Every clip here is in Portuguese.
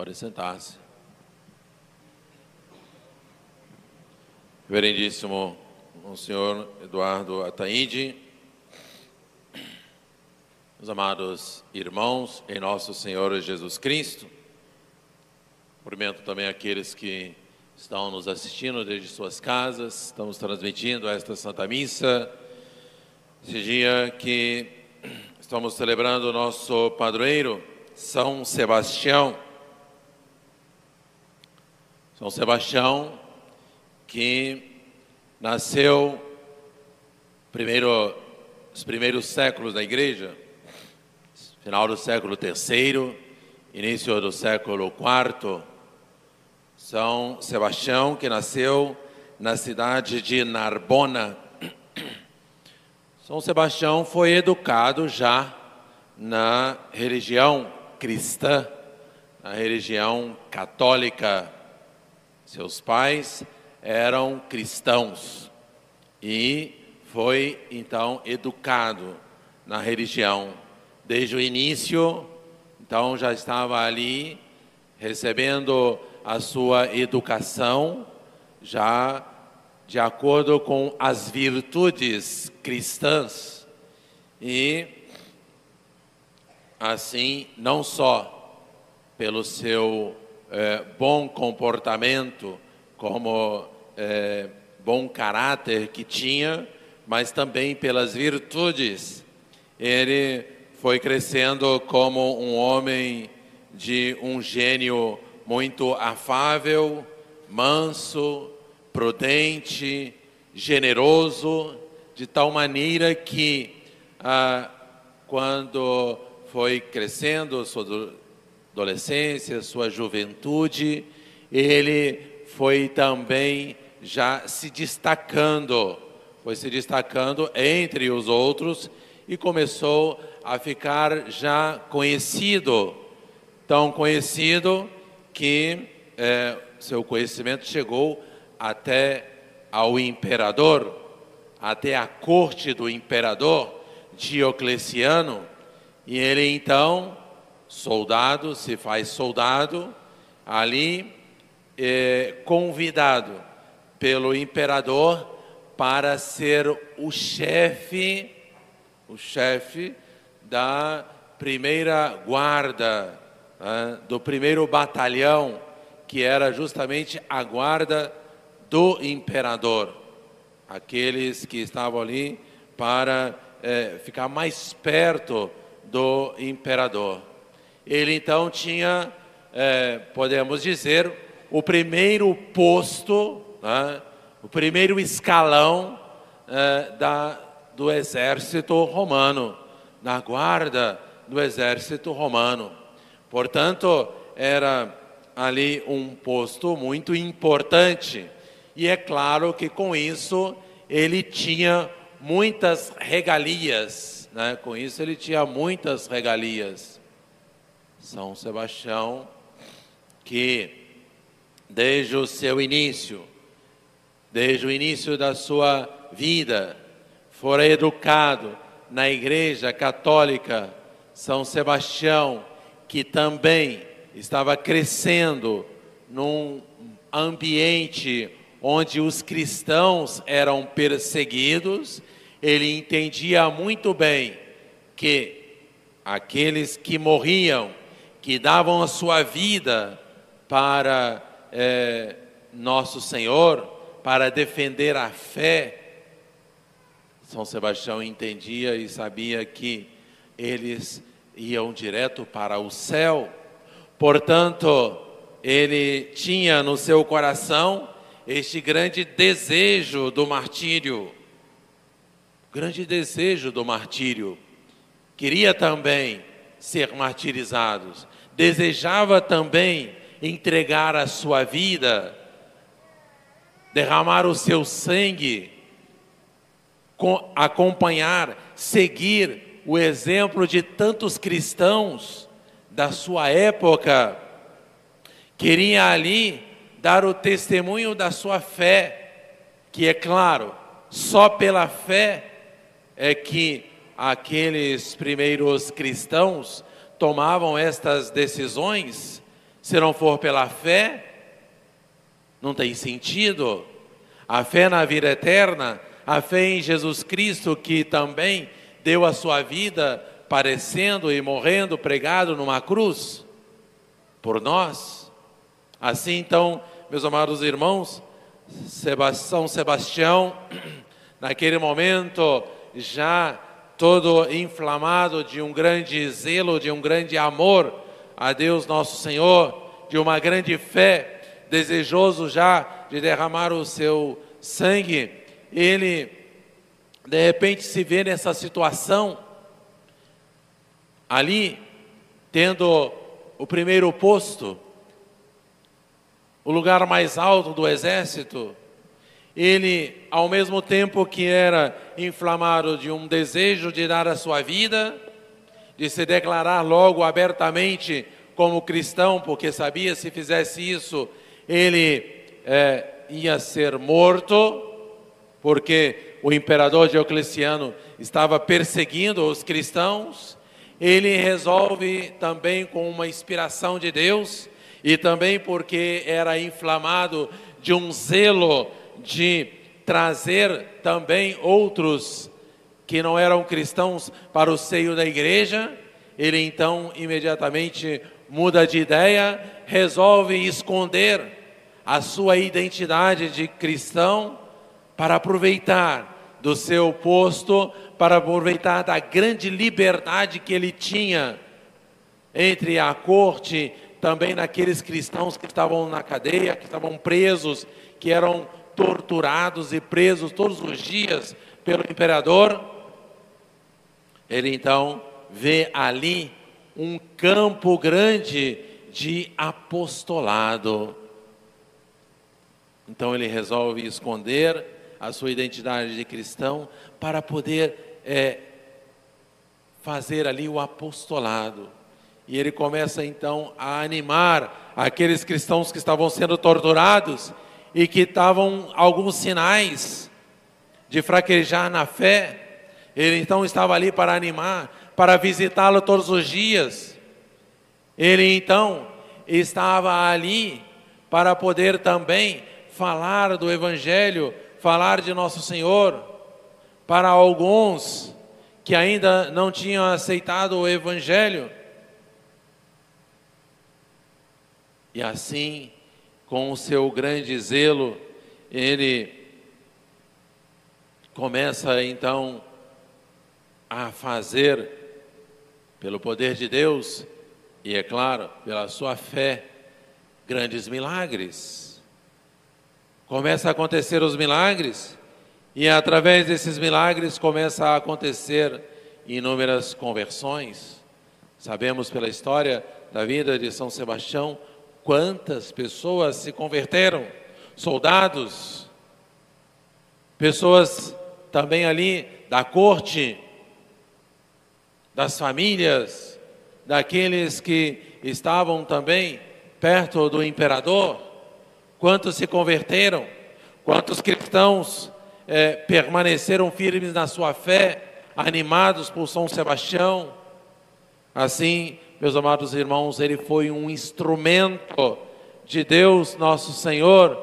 Pode sentar-se. Reverendíssimo Monsenhor Eduardo Ataíde, os amados irmãos em nosso Senhor Jesus Cristo, cumprimento também aqueles que estão nos assistindo desde suas casas, estamos transmitindo esta Santa Missa, esse dia que estamos celebrando o nosso padroeiro, São Sebastião. São Sebastião, que nasceu primeiro, os primeiros séculos da igreja, final do século III, início do século IV. São Sebastião, que nasceu na cidade de Narbona. São Sebastião foi educado já na religião cristã, na religião católica. Seus pais eram cristãos e foi então educado na religião. Desde o início, então já estava ali recebendo a sua educação já de acordo com as virtudes cristãs. E assim não só pelo seu eh, bom comportamento como é, bom caráter que tinha, mas também pelas virtudes. Ele foi crescendo como um homem de um gênio muito afável, manso, prudente, generoso, de tal maneira que ah, quando foi crescendo, adolescência, sua juventude, ele foi também já se destacando, foi se destacando entre os outros e começou a ficar já conhecido, tão conhecido que é, seu conhecimento chegou até ao imperador, até a corte do imperador Diocleciano, e ele então, soldado, se faz soldado, ali é, convidado pelo imperador para ser o chefe, o chefe da primeira guarda, né, do primeiro batalhão, que era justamente a guarda do imperador. Aqueles que estavam ali para é, ficar mais perto do imperador. Ele então tinha, é, podemos dizer, o primeiro posto, né, o primeiro escalão é, da, do exército romano, na guarda do exército romano. Portanto, era ali um posto muito importante. E é claro que com isso ele tinha muitas regalias, né? com isso ele tinha muitas regalias. São Sebastião, que desde o seu início, desde o início da sua vida, fora educado na Igreja Católica São Sebastião, que também estava crescendo num ambiente onde os cristãos eram perseguidos, ele entendia muito bem que aqueles que morriam, que davam a sua vida para é, nosso Senhor para defender a fé, São Sebastião entendia e sabia que eles iam direto para o céu. Portanto, ele tinha no seu coração este grande desejo do martírio. Grande desejo do martírio. Queria também ser martirizados. Desejava também entregar a sua vida, derramar o seu sangue, acompanhar, seguir o exemplo de tantos cristãos da sua época, queria ali dar o testemunho da sua fé, que é claro, só pela fé é que aqueles primeiros cristãos tomavam estas decisões Se não for pela fé, não tem sentido. A fé na vida eterna, a fé em Jesus Cristo, que também deu a sua vida parecendo e morrendo pregado numa cruz por nós. Assim, então, meus amados irmãos, São Sebastião, naquele momento, já todo inflamado de um grande zelo, de um grande amor a Deus nosso Senhor, de uma grande fé, desejoso já de derramar o seu sangue, ele de repente se vê nessa situação, ali, tendo o primeiro posto, o lugar mais alto do exército, ele, ao mesmo tempo que era inflamado de um desejo de dar a sua vida, de se declarar logo abertamente como cristão, porque sabia se fizesse isso, ele é, ia ser morto, porque o imperador Diocleciano estava perseguindo os cristãos. Ele resolve também com uma inspiração de Deus e também porque era inflamado de um zelo de trazer também outros que não eram cristãos para o seio da igreja, ele então imediatamente muda de ideia, resolve esconder a sua identidade de cristão para aproveitar do seu posto, para aproveitar da grande liberdade que ele tinha entre a corte, também naqueles cristãos que estavam na cadeia, que estavam presos, que eram torturados e presos todos os dias pelo imperador. Ele então vê ali um campo grande de apostolado. Então ele resolve esconder a sua identidade de cristão para poder é, fazer ali o apostolado. E ele começa então a animar aqueles cristãos que estavam sendo torturados e que estavam alguns sinais de fraquejar na fé. Ele então estava ali para animar, para visitá-lo todos os dias. Ele então estava ali para poder também falar do Evangelho, falar de Nosso Senhor, para alguns que ainda não tinham aceitado o Evangelho. E assim com o seu grande zelo, ele começa então a fazer, pelo poder de Deus e, é claro, pela sua fé, grandes milagres. Começa a acontecer os milagres, e através desses milagres começa a acontecer inúmeras conversões. Sabemos pela história da vida de São Sebastião Quantas pessoas se converteram? Soldados, pessoas também ali da corte, das famílias, daqueles que estavam também perto do imperador. Quantos se converteram? Quantos cristãos é, permaneceram firmes na sua fé, animados por São Sebastião? Assim, meus amados irmãos, ele foi um instrumento de Deus, nosso Senhor,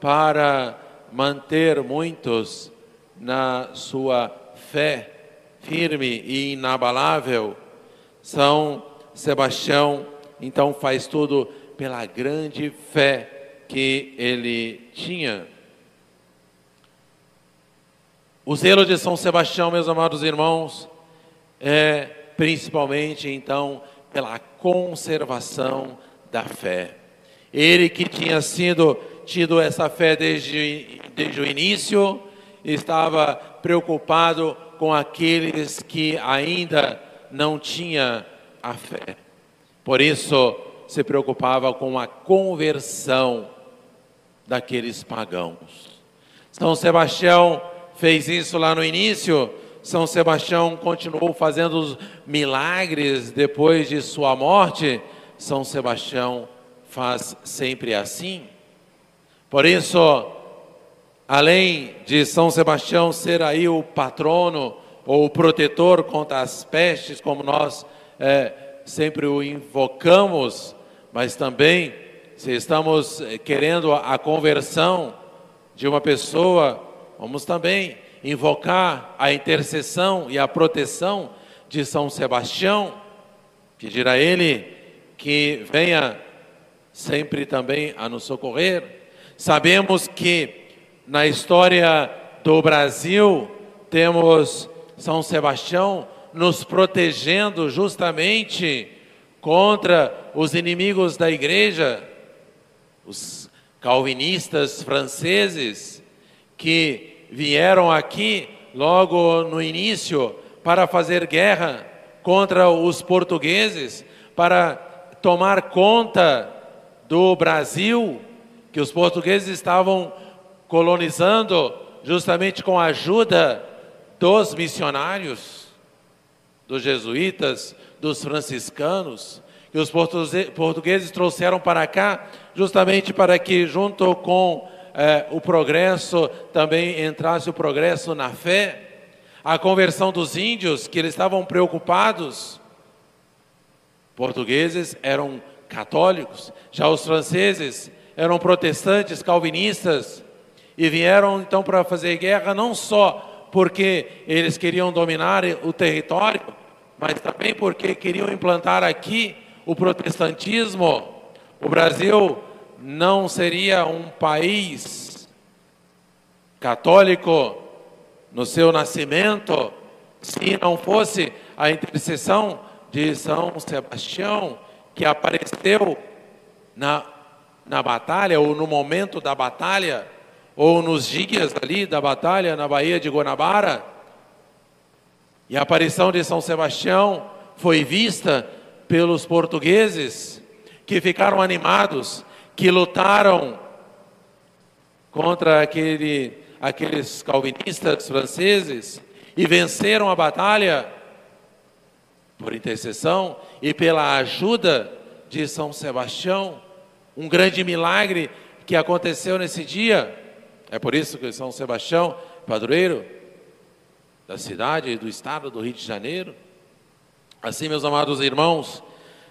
para manter muitos na sua fé firme e inabalável. São Sebastião, então, faz tudo pela grande fé que ele tinha. O zelo de São Sebastião, meus amados irmãos, é principalmente então pela conservação da fé. Ele que tinha sido tido essa fé desde, desde o início, estava preocupado com aqueles que ainda não tinham a fé. Por isso, se preocupava com a conversão daqueles pagãos. São Sebastião fez isso lá no início, são Sebastião continuou fazendo milagres depois de sua morte. São Sebastião faz sempre assim. Por isso, além de São Sebastião ser aí o patrono ou o protetor contra as pestes, como nós é, sempre o invocamos, mas também se estamos querendo a conversão de uma pessoa, vamos também invocar a intercessão e a proteção de São Sebastião, pedir a ele que venha sempre também a nos socorrer. Sabemos que na história do Brasil temos São Sebastião nos protegendo justamente contra os inimigos da igreja, os calvinistas franceses que vieram aqui logo no início para fazer guerra contra os portugueses, para tomar conta do Brasil, que os portugueses estavam colonizando justamente com a ajuda dos missionários, dos jesuítas, dos franciscanos, que os portugueses trouxeram para cá, justamente para que, junto com eh, o progresso, também entrasse o progresso na fé, a conversão dos índios, que eles estavam preocupados. Portugueses eram católicos, já os franceses eram protestantes, calvinistas, e vieram então para fazer guerra não só porque eles queriam dominar o território, mas também porque queriam implantar aqui o protestantismo. O Brasil não seria um país católico no seu nascimento se não fosse a intercessão de São Sebastião que apareceu na, na batalha ou no momento da batalha ou nos dias ali da batalha na Baía de Guanabara. E a aparição de São Sebastião foi vista pelos portugueses que ficaram animados, que lutaram contra aquele, aqueles calvinistas franceses e venceram a batalha por intercessão e pela ajuda de São Sebastião. Um grande milagre que aconteceu nesse dia. É por isso que São Sebastião, padroeiro da cidade e do estado do Rio de Janeiro. Assim, meus amados irmãos,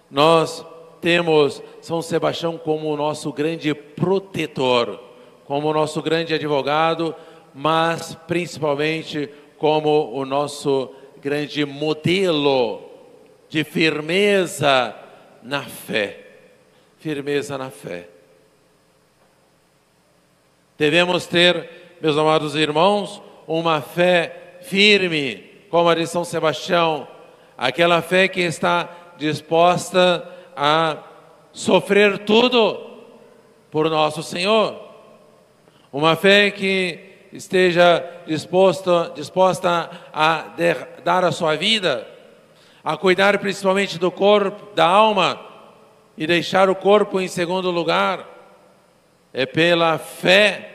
nós temos São Sebastião como o nosso grande protetor, como o nosso grande advogado, mas principalmente como o nosso grande modelo de firmeza na fé. Firmeza na fé. Devemos ter, meus amados irmãos, uma fé firme, como a de São Sebastião, aquela fé que está disposta a sofrer tudo por nosso Senhor. Uma fé que esteja disposta, disposta a dar a sua vida, a cuidar principalmente do corpo, da alma e deixar o corpo em segundo lugar. É pela fé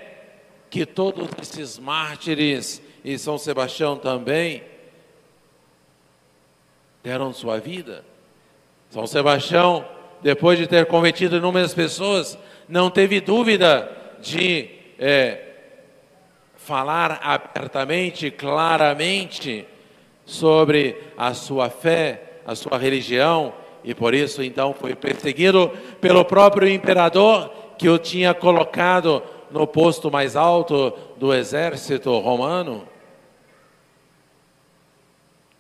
que todos esses mártires e São Sebastião também deram sua vida. São Sebastião, depois de ter convertido inúmeras pessoas, não teve dúvida de é, falar abertamente, claramente sobre a sua fé, a sua religião, e por isso então foi perseguido pelo próprio imperador que o tinha colocado no posto mais alto do exército romano.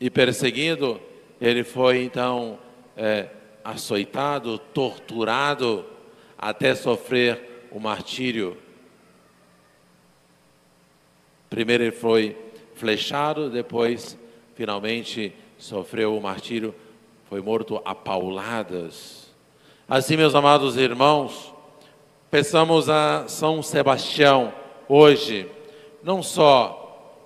E perseguido, ele foi então é, açoitado, torturado, até sofrer o martírio. Primeiro ele foi flechado, depois, finalmente, sofreu o martírio, foi morto a pauladas. Assim, meus amados irmãos, Peçamos a São Sebastião hoje, não só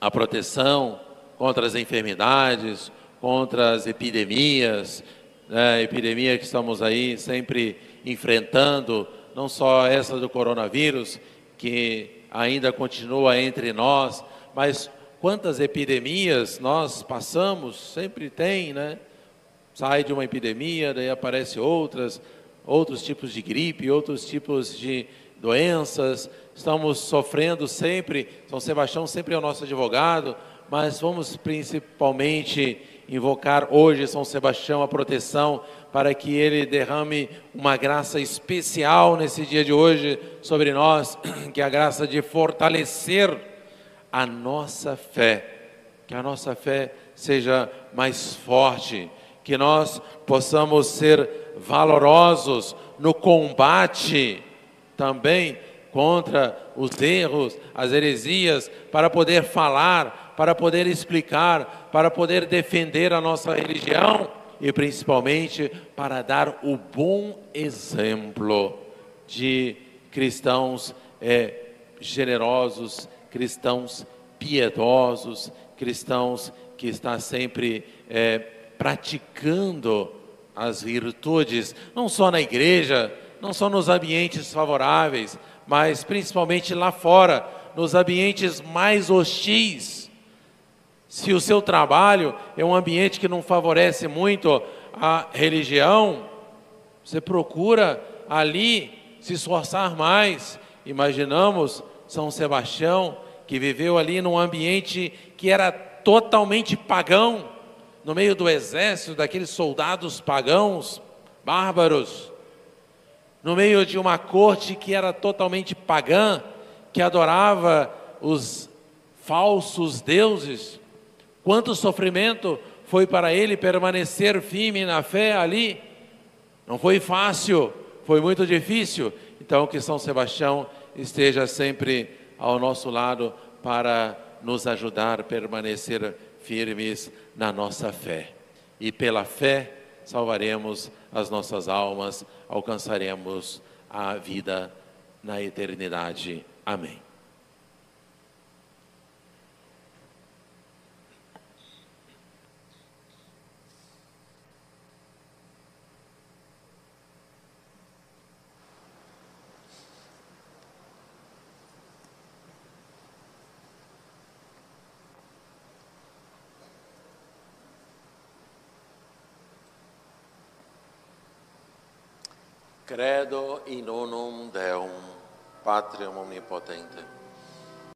a proteção contra as enfermidades, contra as epidemias, né, epidemia que estamos aí sempre enfrentando, não só essa do coronavírus, que ainda continua entre nós, mas quantas epidemias nós passamos, sempre tem, né? Sai de uma epidemia, daí aparece outras, outros tipos de gripe, outros tipos de doenças, estamos sofrendo sempre, São Sebastião sempre é o nosso advogado, mas vamos principalmente invocar hoje São Sebastião a proteção para que ele derrame uma graça especial nesse dia de hoje sobre nós, que é a graça de fortalecer a nossa fé, que a nossa fé seja mais forte, que nós possamos ser valorosos no combate também contra os erros, as heresias, para poder falar, para poder explicar, para poder defender a nossa religião e principalmente para dar o bom exemplo de cristãos é, generosos, cristãos piedosos, cristãos que está sempre é, praticando as virtudes, não só na igreja, não só nos ambientes favoráveis, mas principalmente lá fora, nos ambientes mais hostis. Se o seu trabalho é um ambiente que não favorece muito a religião, você procura ali se esforçar mais. Imaginamos São Sebastião, que viveu ali num ambiente que era totalmente pagão, no meio do exército, daqueles soldados pagãos, bárbaros no meio de uma corte que era totalmente pagã, que adorava os falsos deuses. Quanto sofrimento foi para ele permanecer firme na fé ali? Não foi fácil, foi muito difícil. Então, que São Sebastião esteja sempre ao nosso lado para nos ajudar a permanecer firmes na nossa fé. E pela fé salvaremos as nossas almas, alcançaremos a vida na eternidade. Amém. Credo in unum Deum, Patrium omnipotente.